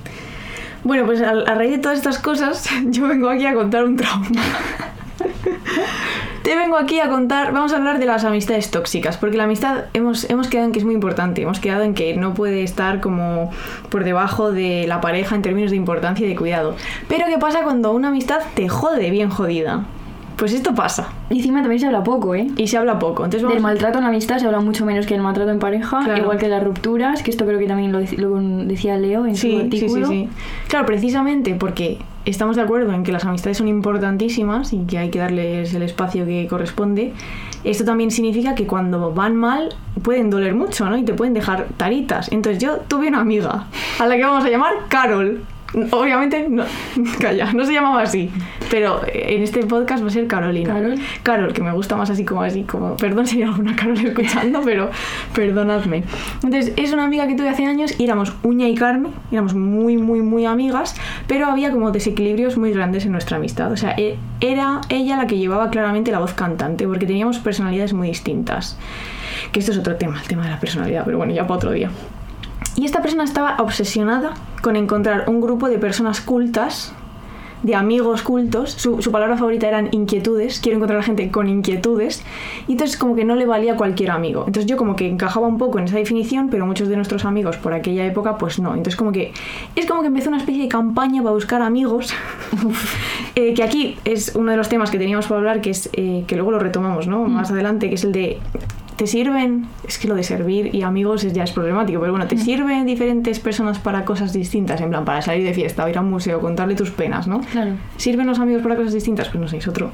Bueno, pues a, a raíz de todas estas cosas, *laughs* yo vengo aquí a contar un trauma. *laughs* Te vengo aquí a contar, vamos a hablar de las amistades tóxicas, porque la amistad hemos, hemos quedado en que es muy importante, hemos quedado en que no puede estar como por debajo de la pareja en términos de importancia y de cuidado. Pero ¿qué pasa cuando una amistad te jode bien jodida? Pues esto pasa, Y encima también se habla poco, ¿eh? y se habla poco. Entonces vamos Del maltrato en la amistad se habla mucho menos que del maltrato en pareja, Claro. igual que las rupturas, que esto creo que también lo, dec- lo decía Leo en su Sí, sí, sí, artículo. sí. Claro, precisamente porque estamos de acuerdo en que las amistades son importantísimas y que hay que darles el espacio que corresponde, esto también significa que cuando van mal pueden doler mucho, ¿no? Y te pueden dejar taritas. Entonces yo tuve una amiga a la que vamos a llamar Carol. Obviamente, no, *laughs* calla, no se llamaba así, pero en este podcast va a ser Carolina. Carol. Carol, que me gusta más así como así, como, perdón si hay alguna Carol escuchando, *laughs* pero perdonadme. Entonces, es una amiga que tuve hace años y éramos uña y carne, éramos muy, muy, muy amigas, pero había como desequilibrios muy grandes en nuestra amistad. O sea, e- era ella la que llevaba claramente la voz cantante, porque teníamos personalidades muy distintas. Que esto es otro tema, el tema de la personalidad, pero bueno, ya para otro día. Y esta persona estaba obsesionada con encontrar un grupo de personas cultas, de amigos cultos. Su, su palabra favorita eran inquietudes. Quiero encontrar a gente con inquietudes. Y entonces como que no le valía cualquier amigo. Entonces yo como que encajaba un poco en esa definición, pero muchos de nuestros amigos por aquella época pues no. Entonces como que es como que empezó una especie de campaña para buscar amigos. *laughs* Eh, que aquí es uno de los temas que teníamos para hablar, que es que luego lo retomamos, ¿no? Más adelante, que es el de te sirven, es que lo de servir y amigos es, ya es problemático, pero bueno, te sirven diferentes personas para cosas distintas, en plan, para salir de fiesta, o ir a un museo, contarle tus penas, ¿no? Claro. ¿Sirven los amigos para cosas distintas? Pues no sé, es otro,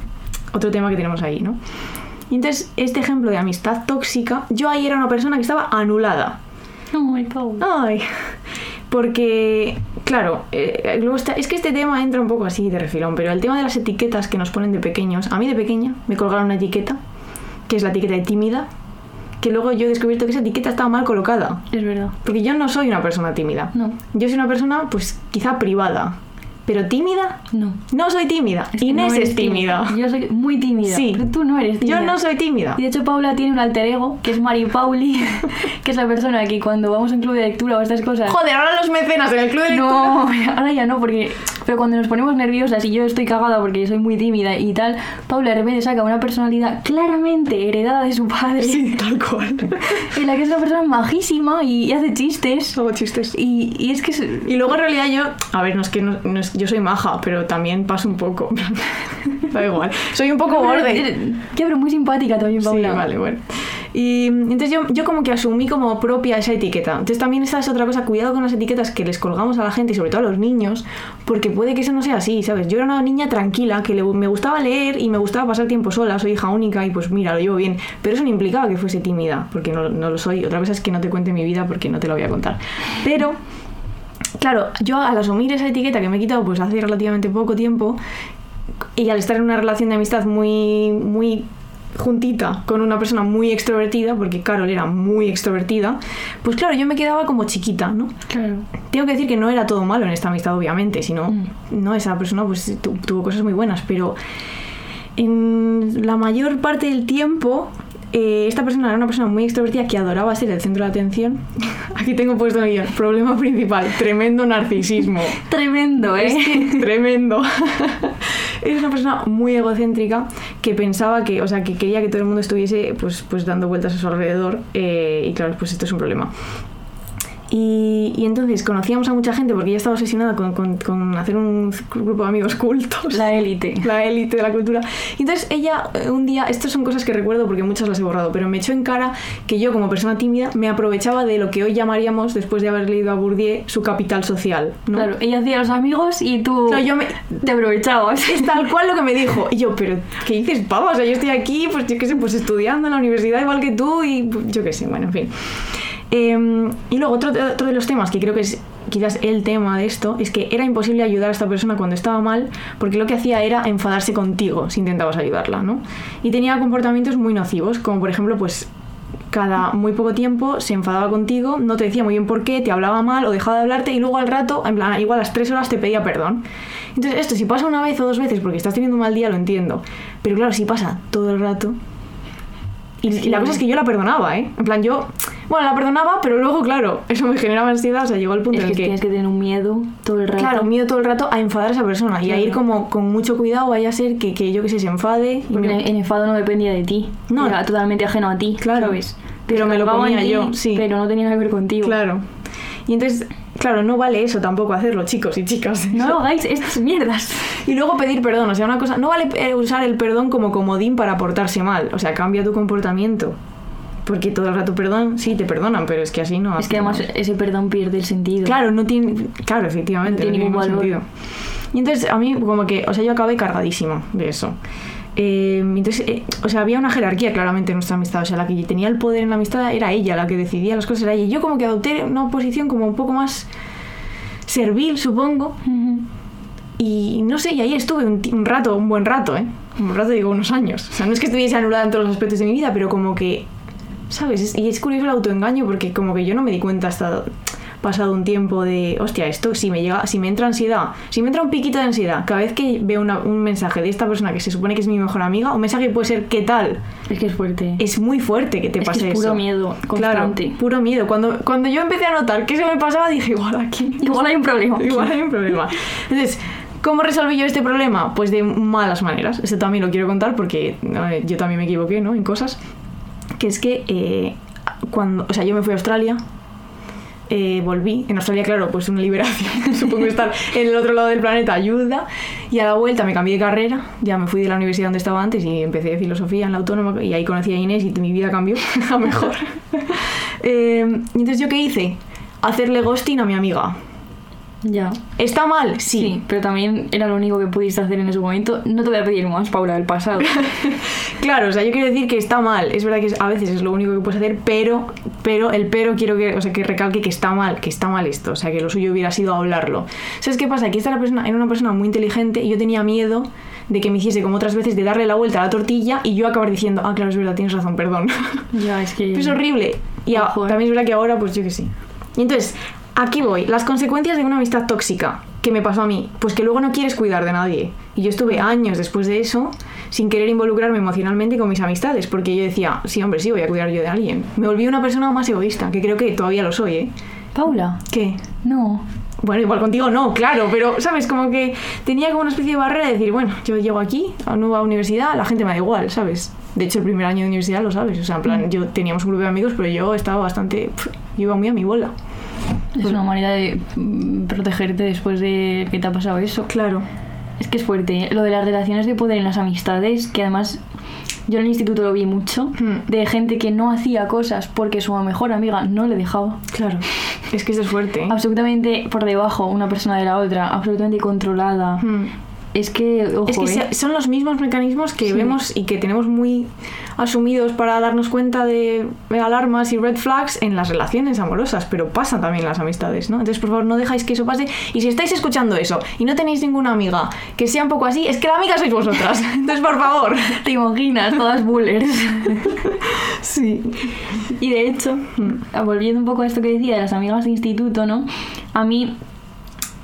otro tema que tenemos ahí, ¿no? Y entonces, este ejemplo de amistad tóxica, yo ahí era una persona que estaba anulada. No, el Pau. Ay, porque, claro, eh, luego está- es que este tema entra un poco así de refilón, pero el tema de las etiquetas que nos ponen de pequeños, a mí de pequeña me colgaron una etiqueta, que es la etiqueta de tímida, que luego yo he descubierto que esa etiqueta estaba mal colocada, Es verdad. porque yo no soy una persona tímida. No. Yo soy una persona, pues, quizá privada, pero tímida, No. no soy tímida. Es que Inés no eres es tímida. Yo soy muy tímida. Sí. Pero tú no eres tímida. Yo no soy tímida. Y de hecho Paula tiene un alter ego, que es Mari Pauli, *laughs* que es la persona que cuando vamos a un club de lectura o estas cosas... Joder, ahora los mecenas en el club de lectura. No, *laughs* ahora ya no, porque... Pero cuando nos ponemos nerviosas y yo estoy cagada porque soy muy tímida y tal, Paula de repente saca una personalidad claramente heredada de su padre, Sí, tal cual. *laughs* en la que es una persona majísima y, y hace chistes. Hago chistes. Y, y es que... es- Y luego en realidad yo, a ver, no es que no, no es- yo soy maja, pero también paso un poco. *laughs* da igual. Soy un poco borde. Ya, pero muy simpática también, Sí, Paula. vale, bueno. Y entonces yo, yo como que asumí como propia esa etiqueta. Entonces también esta es otra cosa, cuidado con las etiquetas que les colgamos a la gente y sobre todo a los niños, porque puede que eso no sea así, ¿sabes? Yo era una niña tranquila, que le- me gustaba leer y me gustaba pasar tiempo sola, soy hija única y pues mira, lo llevo bien. Pero eso no implicaba que fuese tímida, porque no, no lo soy. Otra cosa es que no te cuente mi vida porque no te lo voy a contar. Pero... Claro, yo al asumir esa etiqueta que me he quitado pues hace relativamente poco tiempo y al estar en una relación de amistad muy, muy juntita con una persona muy extrovertida, porque Carol era muy extrovertida, pues claro, yo me quedaba como chiquita, ¿no? Claro. Tengo que decir que no era todo malo en esta amistad, obviamente, sino, Mm. no, esa persona pues tu- tuvo cosas muy buenas, pero en la mayor parte del tiempo eh, esta persona era una persona muy extrovertida que adoraba ser el centro de atención. *laughs* Aquí tengo puesto el guion, problema principal, tremendo narcisismo. *laughs* Tremendo, ¿eh? Es que tremendo. *laughs* es una persona muy egocéntrica que pensaba que, o sea, que quería que todo el mundo estuviese pues, pues dando vueltas a su alrededor. eh, y claro, pues esto es un problema. Y, y entonces conocíamos a mucha gente porque ella estaba obsesionada con, con- con hacer un grupo de amigos cultos. La élite. *laughs* La élite de la cultura. Y entonces ella eh, un día, estas son cosas que recuerdo porque muchas las he borrado, pero me echó en cara que yo como persona tímida me aprovechaba de lo que hoy llamaríamos, después de haber leído a Bourdieu, su capital social. ¿no? Claro, ella hacía los amigos y tú No, yo me- te aprovechabas. Es tal cual lo que me dijo. *laughs* Y yo, pero ¿qué dices, pava? O sea, yo estoy aquí, pues yo qué sé, pues estudiando en la universidad igual que tú y pues, yo qué sé, bueno, en fin. Eh, y luego otro, otro de los temas que creo que es quizás el tema de esto es que era imposible ayudar a esta persona cuando estaba mal porque lo que hacía era enfadarse contigo si intentabas ayudarla, ¿no? Y tenía comportamientos muy nocivos, como por ejemplo, pues cada muy poco tiempo se enfadaba contigo, no te decía muy bien por qué, te hablaba mal o dejaba de hablarte y luego al rato, en plan, igual a las tres horas te pedía perdón. Entonces esto si pasa una vez o dos veces porque estás teniendo un mal día lo entiendo, pero claro, si pasa todo el rato... Y, y la cosa es que yo la perdonaba, ¿eh? En plan, yo... Bueno, la perdonaba, pero luego, claro, eso me generaba ansiedad, o sea, llegó el punto Es en que tienes que tener un miedo todo el rato. Claro, miedo todo el rato a enfadar a esa persona y a ir como con mucho cuidado, vaya a ser que, que yo que sé, se enfade. y Porque me- el enfado no dependía de ti. No. Era totalmente ajeno a ti. Claro. ¿sabes? Pero me lo ponía ti, yo, sí. Pero no tenía nada que ver contigo. Claro. Y entonces, claro, no vale eso tampoco hacerlo, chicos y chicas. No *laughs* hagáis estas mierdas. Y luego pedir perdón, o sea, una cosa, no vale eh, usar el perdón como comodín para portarse mal, o sea, cambia tu comportamiento. Porque todo el rato perdón, sí, te perdonan, pero es que así no. Es que además ese perdón pierde el sentido. Claro, no tiene. Claro, efectivamente. No tiene ningún valor. sentido. Y entonces a mí, como que. O sea, yo acabé cargadísima de eso. Eh, entonces, eh, o sea, había una jerarquía claramente en nuestra amistad. O sea, la que tenía el poder en la amistad era ella, la que decidía las cosas era ella. Y yo, como que adopté una posición como un poco más servil, supongo. Y no sé, y ahí estuve un, un rato, un buen rato, ¿eh? Un rato, digo, unos años. O sea, no es que estuviese anulada en todos los aspectos de mi vida, pero como que, ¿sabes? Es- y es curioso el autoengaño porque como que yo no me di cuenta hasta pasado un tiempo de, hostia, esto si me llega, si me entra ansiedad, si me entra un piquito de ansiedad, cada vez que veo una- un mensaje de esta persona que se supone que es mi mejor amiga, un mensaje que puede ser, ¿qué tal? Es que es fuerte. Es muy fuerte que te Es que pase es puro eso. miedo constante. Claro, puro miedo. Cuando, cuando yo empecé a notar que eso me pasaba, dije, igual aquí. Igual hay un problema. aquí. Igual hay un problema. Entonces, ¿cómo resolví yo este problema? Pues de malas maneras. Esto también lo quiero contar porque yo también me equivoqué, ¿no? En cosas. Que es que eh, cuando. O sea, yo me fui a Australia. Eh, volví. En Australia, claro, pues una liberación. *laughs* Supongo que estar en el otro lado del planeta ayuda. Y a la vuelta me cambié de carrera. Ya me fui de la universidad donde estaba antes y empecé filosofía en la autónoma. Y ahí conocí a Inés y mi vida cambió *laughs* a mejor. *laughs* Eh, y entonces, ¿yo qué hice? Hacerle ghosting a mi amiga. Ya. ¿Está mal? Sí. pero también era lo único que pudiste hacer en ese momento. No te voy a pedir más, Paula, del pasado. *laughs* Claro, o sea, yo quiero decir que está mal. Es verdad que a veces es lo único que puedes hacer, pero, pero el pero quiero que, o sea, que recalque que está mal, que está mal esto. O sea, que lo suyo hubiera sido hablarlo. ¿Sabes qué pasa? Que esta era, persona, era una persona muy inteligente y yo tenía miedo de que me hiciese como otras veces de darle la vuelta a la tortilla y yo acabar diciendo, ah, claro, es verdad, tienes razón, perdón. ya, es que... *laughs* es horrible. Y a- eh. también es verdad que ahora, pues yo que sí. Y entonces, aquí voy. Las consecuencias de una amistad tóxica que me pasó a mí. Pues que luego no quieres cuidar de nadie. Y yo estuve años después de eso sin querer involucrarme emocionalmente con mis amistades. Porque yo decía, sí, hombre, sí, voy a cuidar yo de alguien. Me volví una persona más egoísta, que creo que todavía lo soy, ¿eh? Paula, ¿Qué? no. Bueno, igual contigo no, claro, pero, ¿sabes? Como que tenía como una especie de barrera de decir, bueno, yo llego aquí, a una nueva universidad, la gente me da igual, ¿sabes? De hecho, el primer año de universidad lo sabes, o sea, en plan, yo teníamos un grupo de amigos, pero yo estaba bastante... pf, yo iba muy a mi bola. Es una manera de mm, protegerte después de que te ha pasado eso. Claro. Es que es fuerte. Lo de las relaciones de poder en las amistades, que además yo en el instituto lo vi mucho, Hmm. de gente que no hacía cosas porque su mejor amiga no le dejaba. Claro. Es que eso es fuerte. ¿eh? Absolutamente por debajo una persona de la otra, absolutamente controlada. Hmm. Es que, ojo, Es que ¿eh? son los mismos mecanismos que Sí. vemos y que tenemos muy asumidos para darnos cuenta de alarmas y red flags en las relaciones amorosas, pero pasa también en las amistades, ¿no? Entonces, por favor, no dejáis que eso pase. Y si estáis escuchando eso y no tenéis ninguna amiga que sea un poco así, es que la amiga sois vosotras. *laughs* Entonces, por favor. te imaginas, todas bullers. *laughs* Sí. Y de hecho, Hmm. volviendo un poco a esto que decía de las amigas de instituto, ¿no? A mí,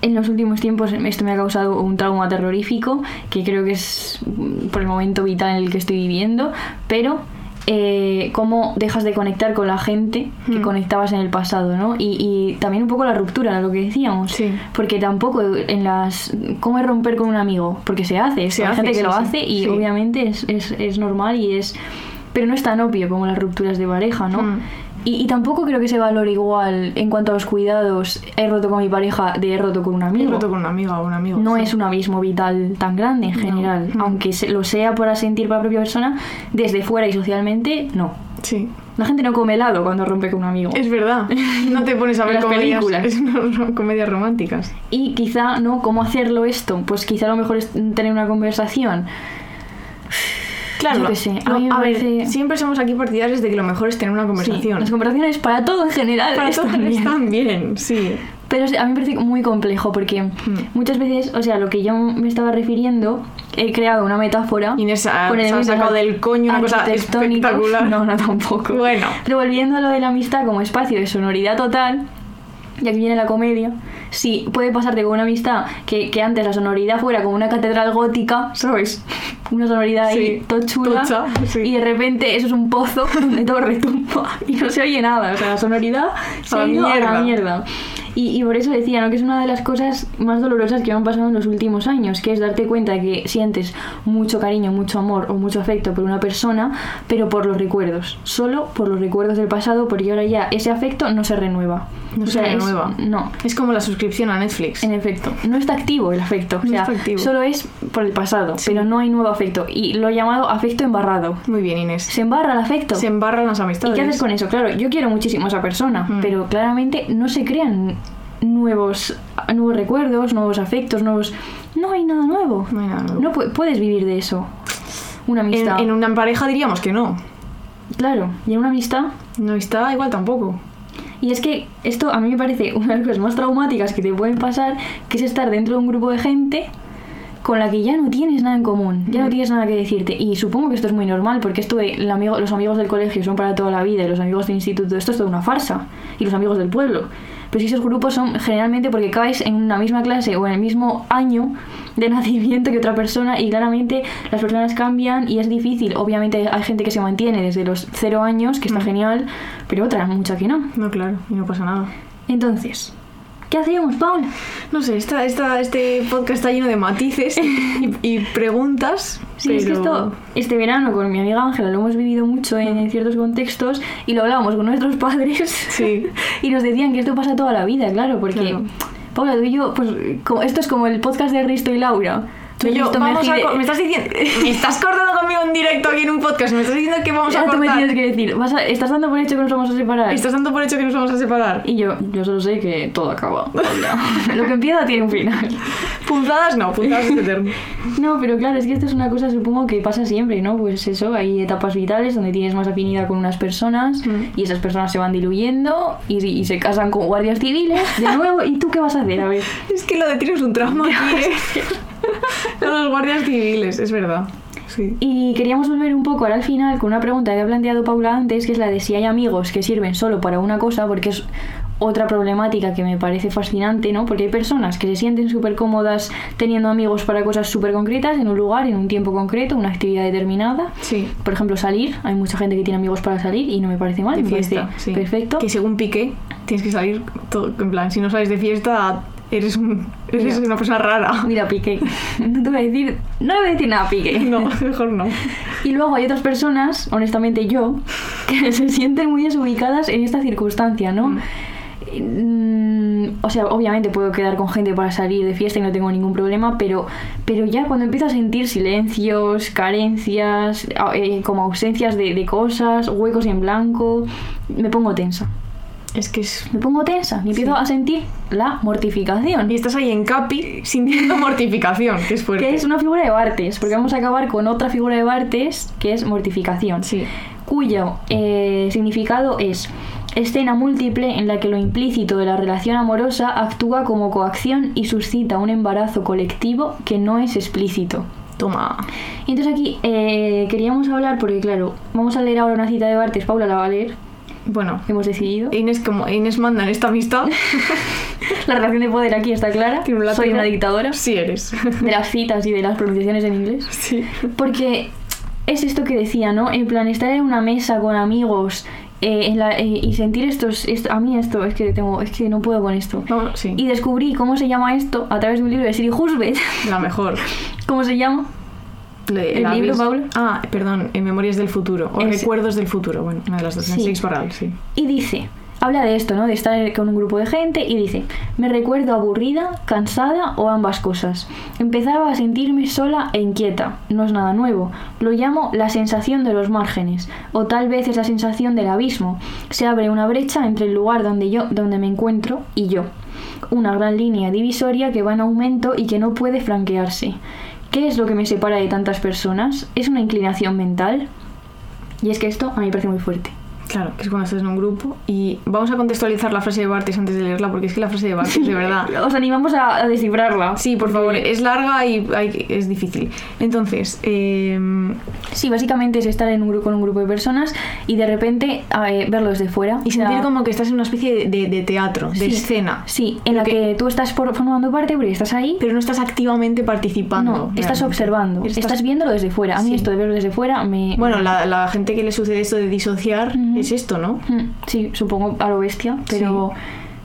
en los últimos tiempos, esto me ha causado un trauma terrorífico, que creo que es mm, por el momento vital en el que estoy viviendo, pero eh, cómo dejas de conectar con la gente que Hmm. conectabas en el pasado, ¿no? Y, y también un poco la ruptura, lo que decíamos. Sí. Porque tampoco en las... ¿Cómo es romper con un amigo? Porque se hace, Se hay hace, gente que sí, lo sí. hace y obviamente es, es, es normal y es... Pero no es tan obvio como las rupturas de pareja, ¿no? Hmm. Y, y tampoco creo que se valore igual en cuanto a los cuidados. He roto con mi pareja de he roto con un Me he amigo. roto con una amiga o un amigo. No sí. es un abismo vital tan grande en No. general. Mm. Aunque se- lo sea para sentir para la propia persona, desde fuera y socialmente, no. Sí. La gente no come helado cuando rompe con un amigo. Es verdad. No te pones a *laughs* ver Las comedias, películas. *laughs* es una- comedias románticas. Y quizá, ¿no? ¿Cómo hacerlo esto? Pues quizá lo mejor es tener una conversación. Claro, Yo qué sé, a no, mí me a ver, parece- siempre somos aquí partidarios de que lo mejor es tener una Sí, conversación. las conversaciones para todo en general. Para están todos bien. están bien, sí. Pero a mí me parece muy complejo porque muchas veces, o sea, lo que yo me estaba refiriendo, he creado una metáfora. Inés ha- con elementos sacado del coño una cosa espectacular. *laughs* No, no tampoco. Bueno. Pero volviendo a lo de la amistad como espacio de sonoridad total, y aquí viene la comedia, sí, puede pasarte con una amistad que, que antes la sonoridad fuera como una catedral gótica, ¿sabes? Una sonoridad ahí todo chula, tocha, sí. y de repente eso es un pozo *laughs* donde todo retumba y no se oye nada, o sea, la sonoridad se A la ido a la mierda. Y, y por eso decía, ¿no? Que es una de las cosas más dolorosas que me han pasado en los últimos años, que es darte cuenta que sientes mucho cariño, mucho amor o mucho afecto por una persona, pero por los recuerdos. Solo por los recuerdos del pasado, porque ahora ya ese afecto no se renueva. No O se es- renueva. no. Es como la suscripción a Netflix. En efecto, no está activo el afecto. O No sea, está activo. solo es por el pasado, Sí. pero no hay nuevo afecto. Y lo he llamado afecto embarrado. Muy bien, Inés. Se embarra el afecto. Se embarran las ¿Y amistades. qué haces con eso? Claro, yo quiero muchísimo a esa persona, Mm. pero claramente no se crean nuevos, nuevos recuerdos, nuevos afectos, nuevos... No hay nada nuevo. No hay nada nuevo. No pu- puedes vivir de eso. Una amistad. en una pareja diríamos que no. Claro, y en una amistad... No está igual tampoco. Y es que esto a mí me parece una de las cosas más traumáticas que te pueden pasar, que es estar dentro de un grupo de gente con la que ya no tienes nada en común, ya no tienes nada que decirte. Y supongo que esto es muy normal, porque esto de el amigo- los amigos del colegio son para toda la vida y los amigos del instituto, esto es toda una farsa. Y los amigos del pueblo. Pero si esos grupos son generalmente porque caes en una misma clase o en el mismo año de *laughs* nacimiento que otra persona y claramente las personas cambian y es difícil. Obviamente hay gente que se mantiene desde los cero años, que está genial, pero otra, mucha que no. No, claro, y no pasa nada. Entonces, ¿qué hacíamos, Paula? No sé, esta, esta, este podcast está lleno de matices y, y preguntas. Sí, pero... es que esto, este verano con mi amiga Ángela lo hemos vivido mucho en, ciertos contextos y lo hablábamos con nuestros padres Sí. *laughs* y nos decían que esto pasa toda la vida, claro, porque Claro. Paula, tú y yo, pues esto es como el podcast de Risto y Laura. Yo, vamos a co- me estás diciendo, *laughs* me estás cortando conmigo en directo aquí en un podcast, me estás diciendo que vamos a tú me cortar. tienes que decir, vas a- ¿estás dando por hecho que nos vamos a separar? Estás dando por hecho que nos vamos a separar. Y yo, yo solo sé que todo acaba. *laughs* Lo que empieza tiene un final. Punzadas no, punzadas es eterno. *laughs* No, pero claro, es que esto es una cosa supongo que pasa siempre, ¿no? Pues eso, hay etapas vitales donde tienes más afinidad con unas personas Mm. y esas personas se van diluyendo y, y se casan con guardias civiles de nuevo. ¿Y tú qué vas a hacer? A ver. Es que lo de tienes un trauma aquí, ¿eh? *laughs* Con los guardias civiles, es verdad. Sí. Y queríamos volver un poco ahora al final con una pregunta que ha planteado Paula antes, que es la de si hay amigos que sirven solo para una cosa, porque es otra problemática que me parece fascinante, ¿no? Porque hay personas que se sienten súper cómodas teniendo amigos para cosas súper concretas, en un lugar, en un tiempo concreto, una actividad determinada. Sí. Por ejemplo, salir. Hay mucha gente que tiene amigos para salir y no me parece mal. De me fiesta, parece sí. perfecto. Que según Piqué, tienes que salir todo, en plan, si no sales de fiesta, eres, un, eres Mira. una persona rara. Mira, Piqué. No te voy a decir, no le voy a decir nada a Piqué. No, mejor no. Y luego hay otras personas, honestamente yo, que *laughs* se sienten muy desubicadas en esta circunstancia, ¿no? Mm. Mm, O sea, obviamente puedo quedar con gente para salir de fiesta y no tengo ningún problema, pero, pero ya cuando empiezo a sentir silencios, carencias, a- eh, como ausencias de, de cosas, huecos en blanco, me pongo tensa. Es que es... Me pongo tensa y empiezo Sí. a sentir la mortificación. Y estás ahí en Capi sintiendo mortificación, que es *laughs* fuerte. Que es una figura de Bartes, porque vamos a acabar con otra figura de Bartes que es mortificación. Sí. cuyo eh, significado es escena múltiple en la que lo implícito de la relación amorosa actúa como coacción y suscita un embarazo colectivo que no es explícito. Toma. Y entonces aquí eh, queríamos hablar, porque claro, vamos a leer ahora una cita de Bartes, Paula la va a leer, Bueno, hemos decidido. Inés, como Inés manda en esta amistad, *laughs* La relación de poder aquí está clara, un soy una dictadora Sí eres. de las citas y de las pronunciaciones en inglés. Sí. Porque es esto que decía, ¿no? En plan, estar en una mesa con amigos eh, en la- eh, y sentir estos, esto, a mí esto, es que tengo, es que no puedo con esto. No, sí. Y descubrí cómo se llama esto a través de un libro de Siri Husbeth. La mejor. *laughs* ¿Cómo se llama? Le- ¿El libro, Paula? Ah, perdón, en Memorias del Futuro. O Ese. Recuerdos del Futuro. Bueno, una de las dos. En Sí. Barral, sí. Y dice, habla de esto, ¿no? De estar con un grupo de gente y dice, me recuerdo aburrida, cansada o ambas cosas. Empezaba a sentirme sola e inquieta. No es nada nuevo. Lo llamo la sensación de los márgenes o tal vez es la sensación del abismo. Se abre una brecha entre el lugar donde yo donde me encuentro y yo. Una gran línea divisoria que va en aumento y que no puede franquearse. ¿Qué es lo que me separa de tantas personas? ¿Es una inclinación mental? Y es que esto a mí me parece muy fuerte. Claro, que es cuando estás en un grupo. Y vamos a contextualizar la frase de Bartes antes de leerla, porque es que la frase de Bartes, de *laughs* verdad. Os animamos a, a descifrarla. Sí, por favor, es larga y hay- es difícil. Entonces, eh, Sí, básicamente es estar en un grupo con un grupo de personas y de repente eh, verlo desde fuera. y O sea, sentir como que estás en una especie de, de- teatro, de sí, escena. Sí, en la que, tú estás por- formando parte porque estás ahí. Pero no estás activamente participando. no, estás realmente. observando, Estás- estás, viéndolo desde fuera. A mí Sí. esto de verlo desde fuera me... Bueno, la, la gente que le sucede esto de disociar Ujú. Es esto, ¿no? Mm, Sí, supongo a lo bestia, pero...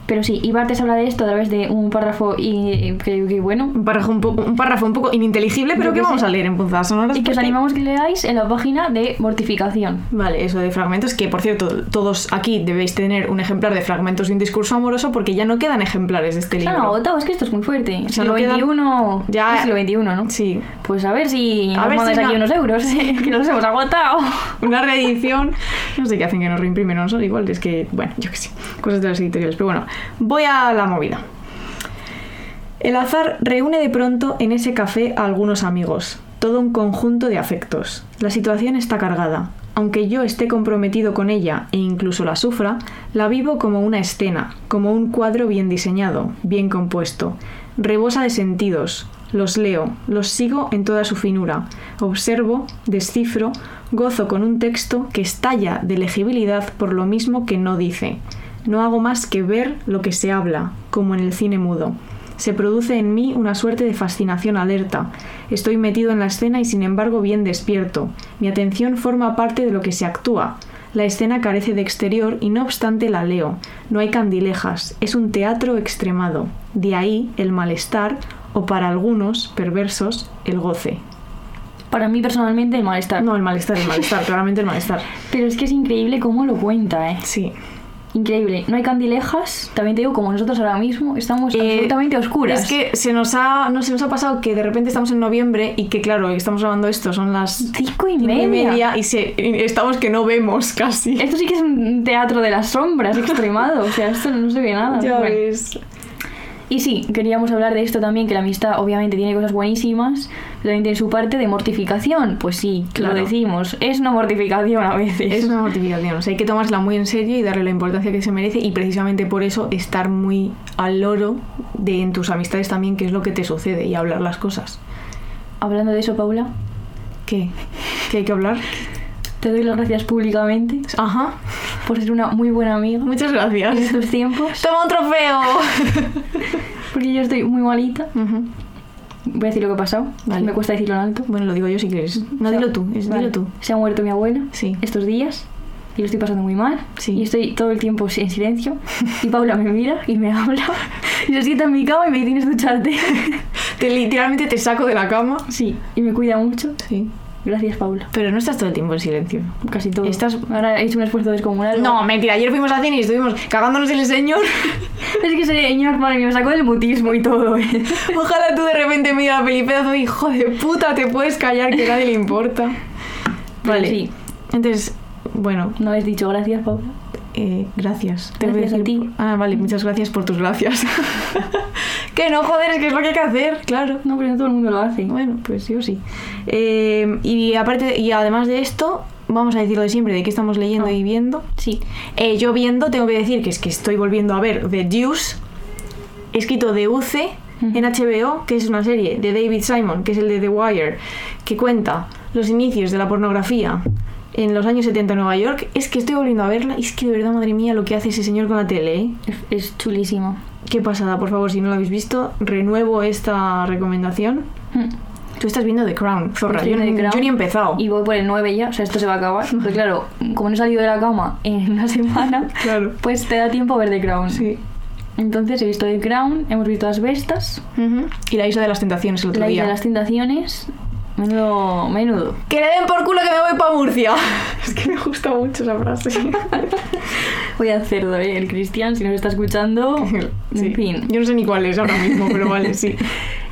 Pero sí, y Bartes habla de esto a través de un párrafo y que, que bueno. Un párrafo un, poco, un párrafo un poco ininteligible, pero que vamos sé. a leer en punzadas sonoras. Y que os animamos que leáis en la página de mortificación. Vale, eso de fragmentos, que por cierto, todos aquí debéis tener un ejemplar de fragmentos de un discurso amoroso porque ya no quedan ejemplares de este Se han libro. agotado, es que esto es muy fuerte. sea, siglo no quedan-. Ya- es siglo XXI, ¿no? Sí, Pues a ver si A nos ver mandáis si aquí no- unos euros, *laughs* que nos hemos agotado. una reedición. No sé qué hacen que nos reimprimen, no son igual, es que, bueno, yo qué sé, cosas de las editoriales. Pero bueno, voy a la movida. El azar reúne de pronto en ese café a algunos amigos, todo un conjunto de afectos. La situación está cargada. Aunque yo esté comprometido con ella e incluso la sufra, la vivo como una escena, como un cuadro bien diseñado, bien compuesto. Rebosa de sentidos. Los leo, los sigo en toda su finura. Observo, descifro, gozo con un texto que estalla de legibilidad por lo mismo que no dice. No hago más que ver lo que se habla, como en el cine mudo. Se produce en mí una suerte de fascinación alerta. Estoy metido en la escena y sin embargo bien despierto. Mi atención forma parte de lo que se actúa. La escena carece de exterior y no obstante la leo. No hay candilejas. Es un teatro extremado. De ahí el malestar o para algunos perversos el goce. Para mí personalmente el malestar. No, el malestar, el malestar, *laughs* claramente el malestar. Pero es que es increíble cómo lo cuenta, ¿eh? Sí. Increíble. No hay candilejas. También te digo, como nosotros ahora mismo, estamos Eh, absolutamente oscuras. Es que se nos ha, no, se nos ha pasado que de repente estamos en noviembre y que claro, estamos grabando esto, son las Cinco y media. y, se, y estamos que no vemos casi. Esto sí que es un teatro de las sombras *laughs* extremado. O sea, esto no se ve nada. Ya Bueno. ves. Y sí, queríamos hablar de esto también, que la amistad obviamente tiene cosas buenísimas, pero también tiene su parte de mortificación. Pues sí, Claro. lo decimos. Es una mortificación a veces. Es una mortificación, o sea, hay que tomársela muy en serio y darle la importancia que se merece y precisamente por eso estar muy al loro de en tus amistades también qué es lo que te sucede y hablar las cosas. Hablando de eso, Paula, ¿Qué? ¿Qué hay que hablar? Te doy las gracias públicamente Ajá. por ser una muy buena amiga Muchas en gracias. estos tiempos, ¡Toma un trofeo! *laughs* porque yo estoy muy malita. Ujú. Voy a decir lo que ha pasado, Vale. me cuesta decirlo en alto. Bueno, lo digo yo si quieres. No, dilo tú, es- Vale. dilo tú. Se ha muerto mi abuela Sí. estos días y lo estoy pasando muy mal. Sí. Y estoy todo el tiempo en silencio. Y Paula me mira y me habla. Y se sienta en mi cama y me dice, tienes que ducharte. *laughs* Te, literalmente te saco de la cama. Sí, y me cuida mucho. Sí. Gracias, Paula. Pero no estás todo el tiempo en silencio. Casi todo. Estás- Ahora he hecho un esfuerzo descomunal. No, mentira, ayer fuimos a cine y estuvimos cagándonos en el señor. *laughs* Es que ese señor, madre mía, me sacó del mutismo y todo. ¿eh? *laughs* Ojalá tú de repente me digas peli pedazo de hijo de puta, te puedes callar que a nadie le importa. Vale. sí. Entonces, bueno, No has dicho gracias, Paula. Gracias. Te voy Gracias a ti. Ah, vale, muchas gracias por tus gracias. *laughs* que no, joder, es que es lo que hay que hacer, claro. No, pero no todo el mundo lo hace. Bueno, pues yo sí. Eh, y aparte, y además de esto, vamos a decir lo de siempre, de qué estamos leyendo Ah. y viendo. Sí. Eh, yo viendo, tengo que decir que es que estoy volviendo a ver The Deuce, escrito de UC en HBO, que es una serie de David Simon, que es el de The Wire, que cuenta los inicios de la pornografía en los años 70 en Nueva York. Es que estoy volviendo a verla y es que de verdad, madre mía, lo que hace ese señor con la tele, ¿eh? Es, chulísimo. Qué pasada, por favor, si no lo habéis visto, renuevo esta recomendación. Mm. Tú estás viendo The Crown, zorra. Yo, The Crown yo ni he empezado. Y voy por el 9 ya, o sea, esto se va a acabar. *laughs* Porque claro, como no he salido de la cama en una semana, Claro. pues te da tiempo a ver The Crown. Sí. Entonces he visto The Crown, hemos visto Las Bestas, Ujú. Y la isla de las tentaciones el otro La día. Isla de las Tentaciones. Menudo, menudo. Que le den por culo que me voy para Murcia. *laughs* es que me gusta mucho esa frase. *laughs* Voy a cerdo, ¿eh? El Cristian, si nos está escuchando. *laughs* Sí. En fin. Yo no sé ni cuál es ahora mismo, pero vale, sí.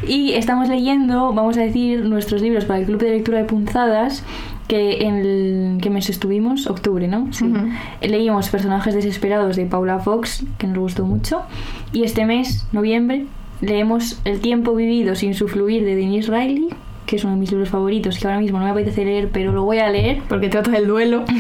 Y estamos leyendo, vamos a decir, nuestros libros para el Club de Lectura de Punzadas, que en el que mes estuvimos, octubre, ¿no? Sí. Leímos Personajes Desesperados de Paula Fox, que nos gustó mucho. Y este mes, noviembre, leemos El tiempo vivido sin su fluir de Denise Riley, que es uno de mis libros favoritos, que ahora mismo no me apetece leer, pero lo voy a leer. Porque trata del duelo. *laughs*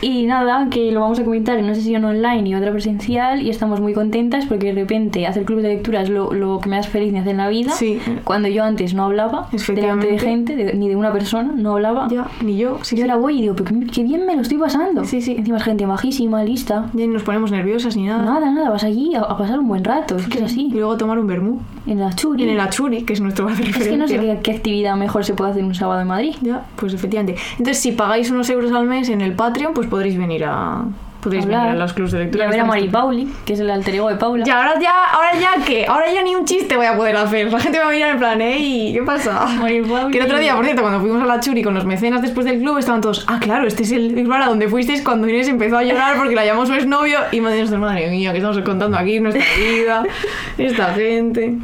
Y nada, que lo vamos a comentar en una sesión online y otra presencial y estamos muy contentas porque de repente hacer club de lectura es lo, lo que me hace feliz me hace en la vida. Sí. Cuando yo antes no hablaba delante de gente, de- ni de una persona, no hablaba. Ya, ni yo. Sí, yo sí. ahora voy y digo, pero qué, qué bien me lo estoy pasando. Sí, sí. Encima es gente majísima, lista. Ya ni nos ponemos nerviosas ni nada. Nada, nada, vas allí a, a pasar un buen rato, es que es Y así. luego tomar un vermú. En la churi. Y en el Achuri, que es nuestro bar de es que referencia. no sé qué, qué actividad mejor se puede hacer un sábado en Madrid. Ya, pues efectivamente. Entonces, si pagáis unos euros al mes en el Patreon, pues podréis venir a Podéis hablar. venir a los clubs de lectura. Y a que ver a Mari. Pauli, que es el alter ego de Paula. Ya, ahora ya, ahora ya qué, ahora ya ni un chiste voy a poder hacer. La gente va a mirar en plan, ¿eh? ¿Qué pasa? Mari Pauli. Que el otro día, por cierto, cuando fuimos a la Churi con los mecenas después del club, estaban todos, ah, claro, este es el bar a donde fuisteis cuando Inés empezó a llorar porque la llamó su exnovio y me dijo, madre mía, que estamos contando aquí nuestra vida, esta gente.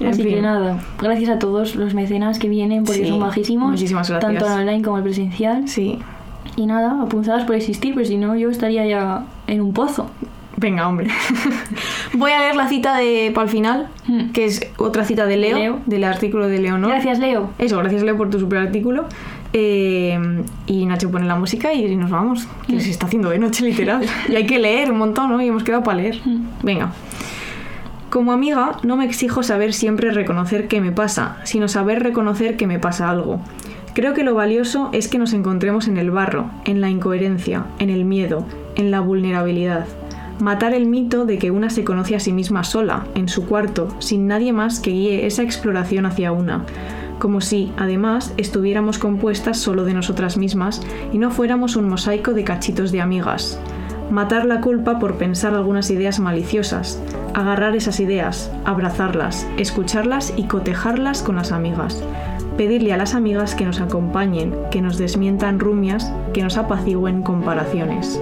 En Así que nada, gracias a todos los mecenas que vienen porque Sí, son bajísimos. muchísimas gracias. Tanto en online como en presencial. Sí. Y nada, apuntadas por existir, pero si no, yo estaría ya en un pozo. Venga, hombre. *laughs* Voy a leer la cita de para el final, Hmm. que es otra cita de Leo, Leo. del artículo de Leonor. Gracias, Leo. Eso, gracias Leo por tu super artículo. Eh, y Nacho pone la música y nos vamos, que se está haciendo de noche literal. *laughs* y hay que leer un montón, ¿no? Y hemos quedado para leer. Venga. Como amiga, no me exijo saber siempre reconocer qué me pasa, sino saber reconocer que me pasa algo. Creo que lo valioso es que nos encontremos en el barro, en la incoherencia, en el miedo, en la vulnerabilidad. Matar el mito de que una se conoce a sí misma sola, en su cuarto, sin nadie más que guíe esa exploración hacia una. Como si, además, estuviéramos compuestas solo de nosotras mismas y no fuéramos un mosaico de cachitos de amigas. Matar la culpa por pensar algunas ideas maliciosas, agarrar esas ideas, abrazarlas, escucharlas y cotejarlas con las amigas. Pedirle a las amigas que nos acompañen, que nos desmientan rumias, que nos apacigüen comparaciones.